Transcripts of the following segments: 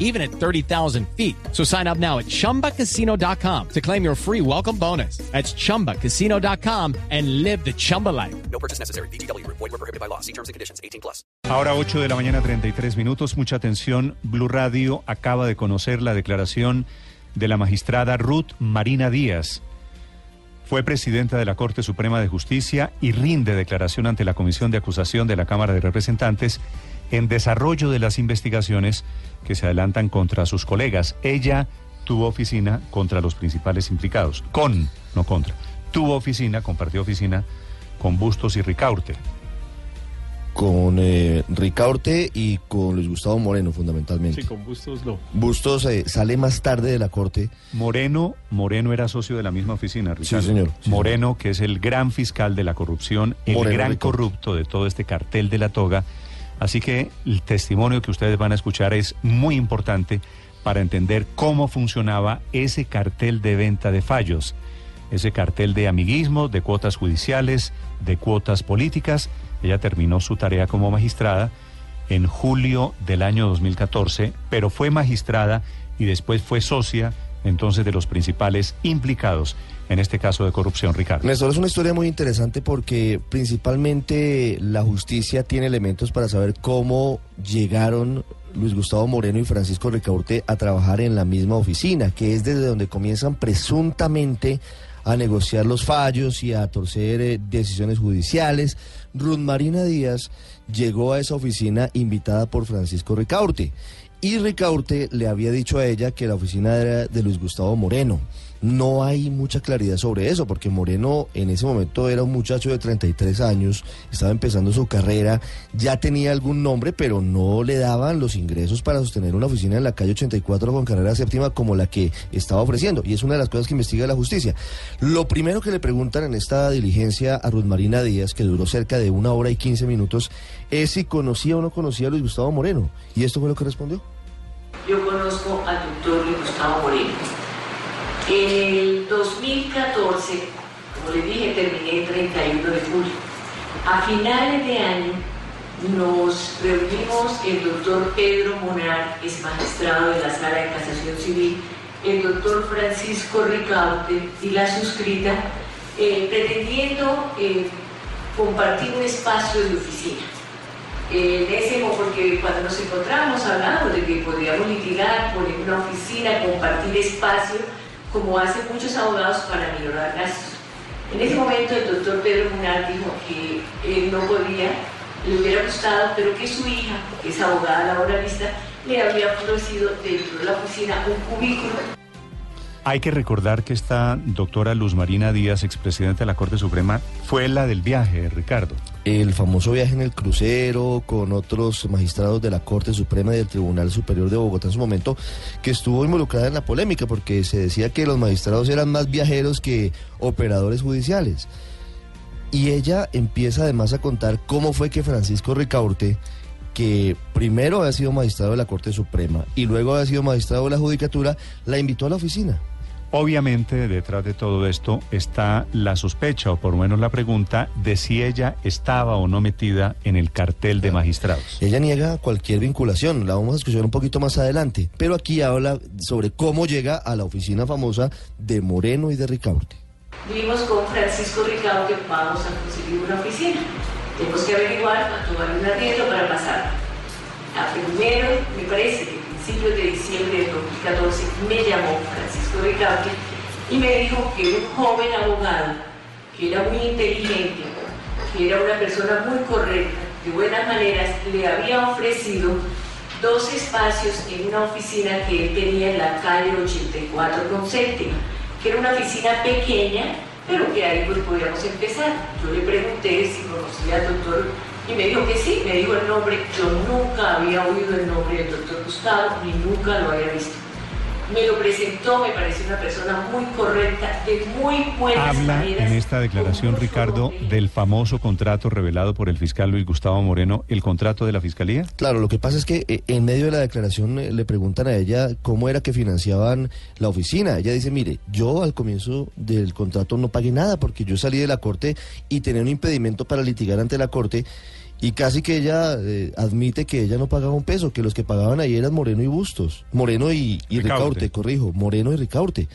even at 30,000 feet. So sign up now at chumbacasino.com to claim your free welcome bonus. That's chumbacasino.com and live the Chumba life. No purchase necessary. BGW. Void were prohibited by law. See terms and conditions. 18 plus. Ahora 8 de la mañana 33 minutos. Mucha atención. Blue Radio acaba de conocer la declaración de la magistrada Ruth Marina Díaz. Fue presidenta de la Corte Suprema de Justicia y rinde declaración ante la Comisión de Acusación de la Cámara de Representantes en desarrollo de las investigaciones que se adelantan contra sus colegas. Ella tuvo oficina contra los principales implicados. Con, no contra. Tuvo oficina, compartió oficina con Bustos y Ricaurte. con eh, Ricaurte y con Luis Gustavo Moreno, fundamentalmente. con Bustos no. Bustos eh, sale más tarde de la corte. Moreno, Moreno era socio de la misma oficina, Ricardo. Sí, señor. Sí, Moreno, que es el gran fiscal de la corrupción, el Moreno gran Ricaurte. corrupto de todo este cartel de la toga. Así que el testimonio que ustedes van a escuchar es muy importante para entender cómo funcionaba ese cartel de venta de fallos, ese cartel de amiguismo, de cuotas judiciales, de cuotas políticas. Ella terminó su tarea como magistrada en julio del año 2014, pero fue magistrada y después fue socia entonces de los principales implicados en este caso de corrupción, Ricardo. Néstor, es una historia muy interesante porque principalmente la justicia tiene elementos para saber cómo llegaron Luis Gustavo Moreno y Francisco Ricaurte a trabajar en la misma oficina, que es desde donde comienzan presuntamente a negociar los fallos y a torcer eh, decisiones judiciales. Ruth Marina Díaz llegó a esa oficina invitada por Francisco Ricaurte y Ricaurte le había dicho a ella que la oficina era de Luis Gustavo Moreno. No hay mucha claridad sobre eso, porque Moreno en ese momento era un muchacho de 33 años, estaba empezando su carrera, ya tenía algún nombre, pero no le daban los ingresos para sostener una oficina en la calle 84 con carrera séptima como la que estaba ofreciendo. Y es una de las cosas que investiga la justicia. Lo primero que le preguntan en esta diligencia a Ruth Marina Díaz, que duró cerca de una hora y 15 minutos, es si conocía o no conocía a Luis Gustavo Moreno. Y esto fue lo que respondió. Yo conozco al doctor Gustavo Moreno. En el 2014, como les dije, terminé el 31 de julio. A finales de año nos reunimos el doctor Pedro Monar, es magistrado de la Sala de Casación Civil, el doctor Francisco Ricaute y la suscrita, eh, pretendiendo eh, compartir un espacio de oficina. Eh, en ese porque cuando nos encontramos hablamos de que podríamos litigar, poner una oficina, compartir espacio, como hacen muchos abogados para minorar gastos. En ese momento el doctor Pedro Munar dijo que él no podía, le hubiera gustado, pero que su hija, que es abogada laboralista, le había ofrecido dentro de la oficina un cubículo Hay que recordar que esta doctora Luz Marina Díaz, expresidenta de la Corte Suprema, fue la del viaje, Ricardo. El famoso viaje en el crucero con otros magistrados de la Corte Suprema y del Tribunal Superior de Bogotá en su momento, que estuvo involucrada en la polémica porque se decía que los magistrados eran más viajeros que operadores judiciales. Y ella empieza además a contar cómo fue que Francisco Ricaurte, que primero había sido magistrado de la Corte Suprema y luego había sido magistrado de la Judicatura, la invitó a la oficina. Obviamente, detrás de todo esto está la sospecha, o por lo menos la pregunta, de si ella estaba o no metida en el cartel de magistrados. Ella niega cualquier vinculación, la vamos a escuchar un poquito más adelante, pero aquí habla sobre cómo llega a la oficina famosa de Moreno y de Ricaurte. Vimos con Francisco Ricardo que vamos a conseguir una oficina. Tenemos que averiguar cuánto vale un arriendo para pasar. A primero, me parece que a principios de diciembre del 2014 me llamó Francisco Y me dijo que un joven abogado, que era muy inteligente, que era una persona muy correcta, de buenas maneras, le había ofrecido dos espacios en una oficina que él tenía en la calle 84 con séptima, que era una oficina pequeña, pero que ahí pues podíamos empezar. Yo le pregunté si conocía al doctor y me dijo que sí, me dijo el nombre. Yo nunca había oído el nombre del doctor Gustavo ni nunca lo había visto. Me lo presentó, me pareció una persona muy correcta, de muy buenas Habla maneras. en esta declaración, Ricardo, del famoso contrato revelado por el fiscal Luis Gustavo Moreno, el contrato de la fiscalía. Claro, lo que pasa es que eh, en medio de la declaración eh, le preguntan a ella cómo era que financiaban la oficina. Ella dice, mire, yo al comienzo del contrato no pagué nada porque yo salí de la corte y tenía un impedimento para litigar ante la corte y casi que ella eh, admite que ella no pagaba un peso, que los que pagaban ahí eran Moreno y Bustos. Moreno y, y Ricaurte. Ricaurte, corrijo, Moreno y Ricaurte.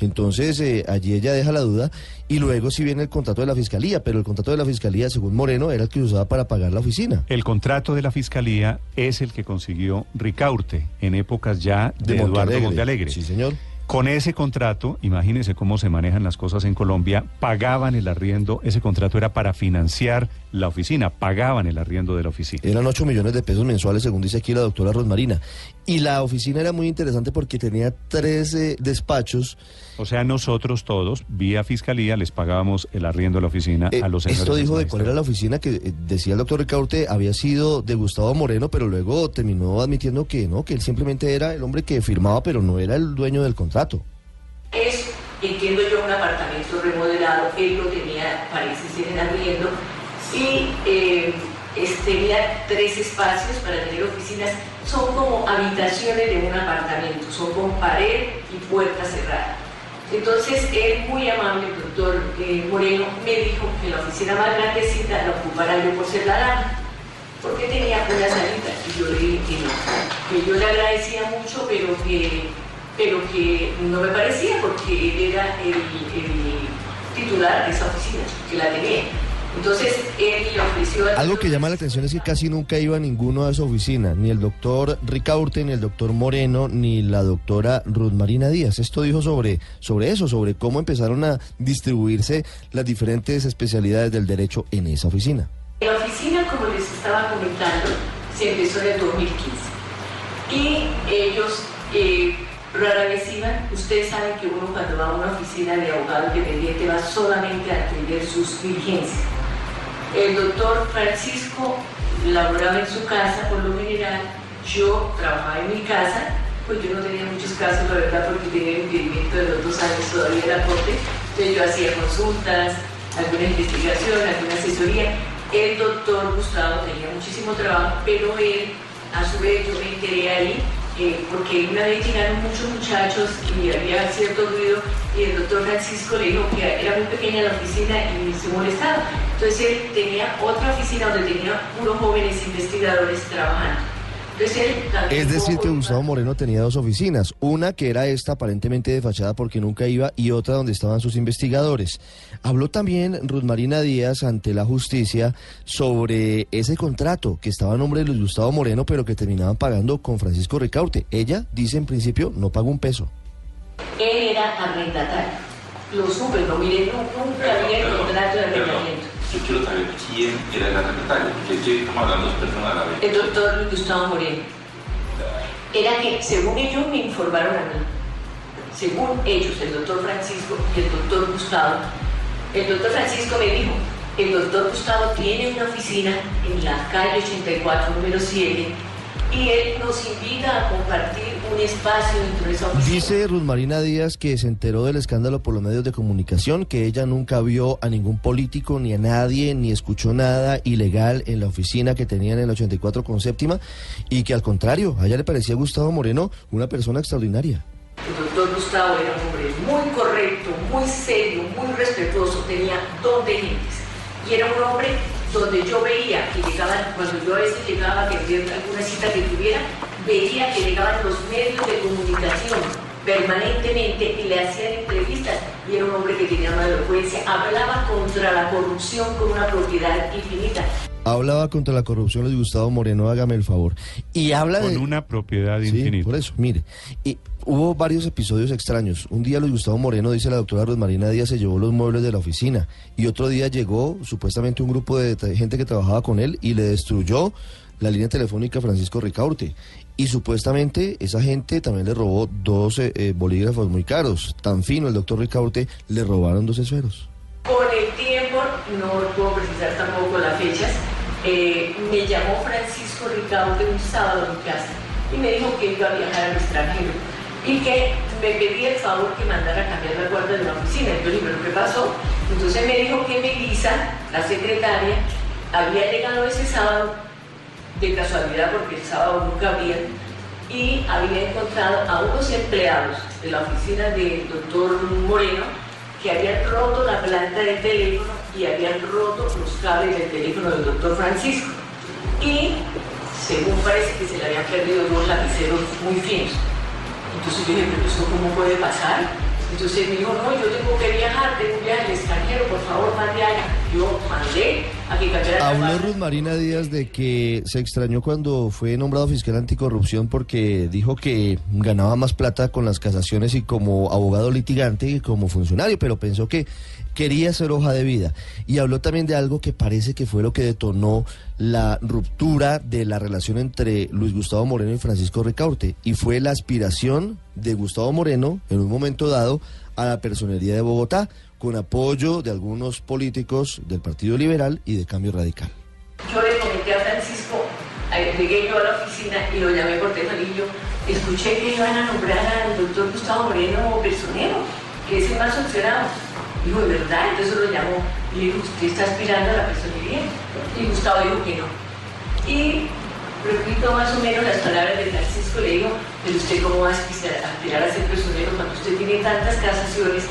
Entonces eh, allí ella deja la duda y luego sí viene el contrato de la fiscalía, pero el contrato de la fiscalía, según Moreno, era el que usaba para pagar la oficina. El contrato de la fiscalía es el que consiguió Ricaurte en épocas ya de, de Eduardo Montealegre. Sí, señor. Con ese contrato, imagínense cómo se manejan las cosas en Colombia, pagaban el arriendo, ese contrato era para financiar la oficina, pagaban el arriendo de la oficina. Eran 8 millones de pesos mensuales, según dice aquí la doctora Rosmarina. Y la oficina era muy interesante porque tenía tres eh, despachos. O sea, nosotros todos, vía fiscalía, les pagábamos el arriendo de la oficina Eh, a los esto dijo de cuál era la oficina que eh, decía el doctor Ricaurte había sido de Gustavo Moreno, pero luego terminó admitiendo que no, que él simplemente era el hombre que firmaba, pero no era el dueño del contrato. Es, entiendo yo, un apartamento remodelado, él lo tenía, parece ser en arriendo, y eh, tenía tres espacios para tener oficinas, son como habitaciones de un apartamento, son con pared y puerta cerrada. Entonces él, muy amable, doctor eh, Moreno, me dijo que la oficina más grandecita la ocupara yo por ser la dama, porque tenía una salita, y yo le dije que no, que yo le agradecía mucho, pero que pero que no me parecía porque él era el titular de esa oficina, que la tenía. Entonces él le ofreció... al- Algo que llama la atención es que casi nunca iba ninguno a esa oficina, ni el doctor Ricaurte, ni el doctor Moreno, ni la doctora Ruth Marina Díaz. Esto dijo sobre, sobre eso, sobre cómo empezaron a distribuirse las diferentes especialidades del derecho en esa oficina. La oficina, como les estaba comentando, se empezó en el 2015. Y ellos eh, rara vez iban. Ustedes saben que uno cuando va a una oficina de abogado independiente va solamente a atender sus diligencias. El doctor Francisco laboraba en su casa por lo general. Yo trabajaba en mi casa, pues yo no tenía muchos casos, la verdad, porque tenía el impedimento de los dos años todavía en la. Entonces yo hacía consultas, alguna investigación, alguna asesoría. El doctor Gustavo tenía muchísimo trabajo, pero él, a su vez, yo me enteré ahí, eh, porque una vez llegaron muchos muchachos y había cierto ruido, y el doctor Francisco le dijo que era muy pequeña la oficina y se molestaba. Entonces él tenía otra oficina donde tenía unos jóvenes investigadores trabajando. Es decir, que Gustavo Moreno tenía dos oficinas, una que era esta aparentemente de fachada porque nunca iba y otra donde estaban sus investigadores. Habló también Ruth Marina Díaz ante la justicia sobre ese contrato que estaba a nombre de Luis Gustavo Moreno pero que terminaban pagando con Francisco Ricaurte. Ella dice en principio no pagó un peso. Él era arrendatario. Lo supe, lo miré, nu- nunca había el contrato de arrendamiento. Yo quiero saber quién era el arrendatario, estamos hablando personas. El doctor Gustavo Moreno. Era que, según ellos me informaron a mí, según ellos, el doctor Francisco y el doctor Gustavo, el doctor Francisco me dijo, el doctor Gustavo tiene una oficina en la calle 84, número 7, y él nos invita a compartir un espacio dentro de esa oficina. Dice Ruth Marina Díaz que se enteró del escándalo por los medios de comunicación, que ella nunca vio a ningún político ni a nadie, ni escuchó nada ilegal en la oficina que tenían en el 84 con séptima, y que al contrario, a ella le parecía Gustavo Moreno una persona extraordinaria. El doctor Gustavo era un hombre muy correcto, muy serio, muy respetuoso, tenía don de gentes. Y era un hombre donde yo veía que llegaban, cuando yo a veces llegaba a tener alguna cita que tuviera, veía que llegaban los medios de comunicación permanentemente y le hacían entrevistas. Y era un hombre que tenía una elocuencia, hablaba contra la corrupción con una propiedad infinita. Hablaba contra la corrupción Luis Gustavo Moreno, hágame el favor. Y habla de... Con una propiedad Sí, infinita. por eso, mire. Y hubo varios episodios extraños. Un día Luis Gustavo Moreno, dice la doctora Rosmarina Díaz, se llevó los muebles de la oficina. Y otro día llegó supuestamente un grupo de gente que trabajaba con él y le destruyó la línea telefónica Francisco Ricaurte. Y supuestamente esa gente también le robó dos eh, eh, bolígrafos muy caros. Tan fino el doctor Ricaurte, le robaron dos esferos. Con el tiempo, no puedo precisar tampoco eh, me llamó Francisco Ricardo de un sábado mi casa y me dijo que iba a viajar al extranjero. y que me pedía el favor que mandara a cambiar la guardia de la oficina. Yo le dije, ¿pero qué pasó? Entonces me dijo que Melissa, la secretaria, había llegado ese sábado, de casualidad porque el sábado nunca había, y había encontrado a unos empleados de la oficina del doctor Moreno que habían roto la planta del teléfono y habían roto los cables del teléfono del doctor Francisco. Y según parece que se le habían perdido dos lapiceros muy finos. Entonces yo dije, pero eso cómo puede pasar? Entonces me dijo, no, yo tengo que viajar, tengo un viaje al extranjero, por favor, mande allá. Yo mandé a que la Habló. Ruth Marina Díaz de que se extrañó cuando fue nombrado fiscal anticorrupción porque dijo que ganaba más plata con las casaciones y como abogado litigante que como funcionario, pero pensó que quería ser hoja de vida. Y habló también de algo que parece que fue lo que detonó la ruptura de la relación entre Luis Gustavo Moreno y Francisco Ricaurte, y fue la aspiración de Gustavo Moreno, en un momento dado, a la personería de Bogotá, con apoyo de algunos políticos del Partido Liberal y de Cambio Radical. Yo le comenté a Francisco, eh, llegué yo a la oficina y lo llamé por teléfono escuché que iban a nombrar al doctor Gustavo Moreno personero, que es el más sancionado. Dijo, ¿de verdad? Entonces lo llamó y le dijo, ¿usted está aspirando a la personería? Y Gustavo dijo que no. Y repito más o menos las palabras de Francisco, le digo, pero usted cómo va a aspirar a ser personero cuando usted tiene tantas casaciones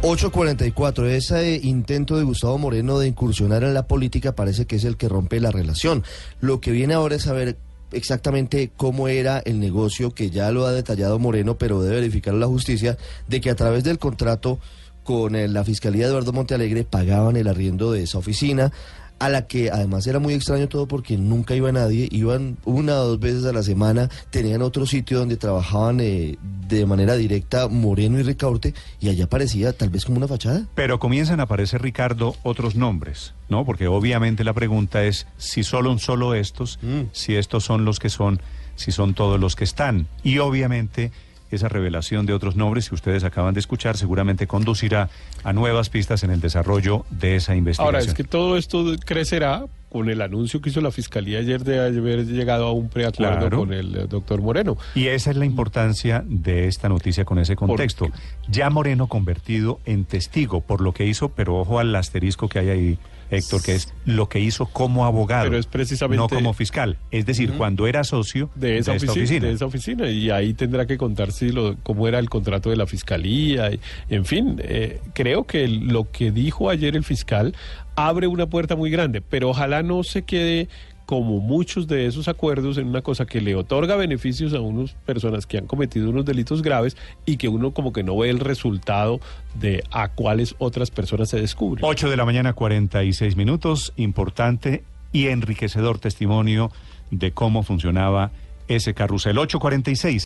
844, ese intento de Gustavo Moreno de incursionar en la política parece que es el que rompe la relación. Lo que viene ahora es saber exactamente cómo era el negocio, que ya lo ha detallado Moreno, pero debe verificar la justicia, de que a través del contrato con eh, la Fiscalía Eduardo Montealegre pagaban el arriendo de esa oficina, a la que además era muy extraño todo porque nunca iba nadie, iban una o dos veces a la semana, tenían otro sitio donde trabajaban eh, de manera directa Moreno y Ricaurte, y allá parecía tal vez como una fachada. Pero comienzan a aparecer, Ricardo, otros nombres, ¿no? Porque obviamente la pregunta es si solo son solo estos, Mm. si estos son los que son, si son todos los que están. Y obviamente esa revelación de otros nombres que ustedes acaban de escuchar seguramente conducirá a nuevas pistas en el desarrollo de esa investigación. Ahora, es que todo esto crecerá con el anuncio que hizo la Fiscalía ayer de haber llegado a un preacuerdo Claro. con el eh, doctor Moreno. Y esa es la importancia de esta noticia con ese contexto. Ya Moreno convertido en testigo por lo que hizo, pero ojo al asterisco que hay ahí, Héctor, que es lo que hizo como abogado, Pero es precisamente- no como fiscal. Es decir, cuando era socio de esa, esta oficina, oficina. de esa oficina y ahí tendrá que contar si lo, cómo era el contrato de la fiscalía y, en fin eh, creo que lo que dijo ayer el fiscal abre una puerta muy grande pero ojalá no se quede como muchos de esos acuerdos en una cosa que le otorga beneficios a unas personas que han cometido unos delitos graves y que uno como que no ve el resultado de a cuáles otras personas se descubren. 8 de la mañana, 46 minutos. Importante y enriquecedor testimonio de cómo funcionaba ese carrusel. 846.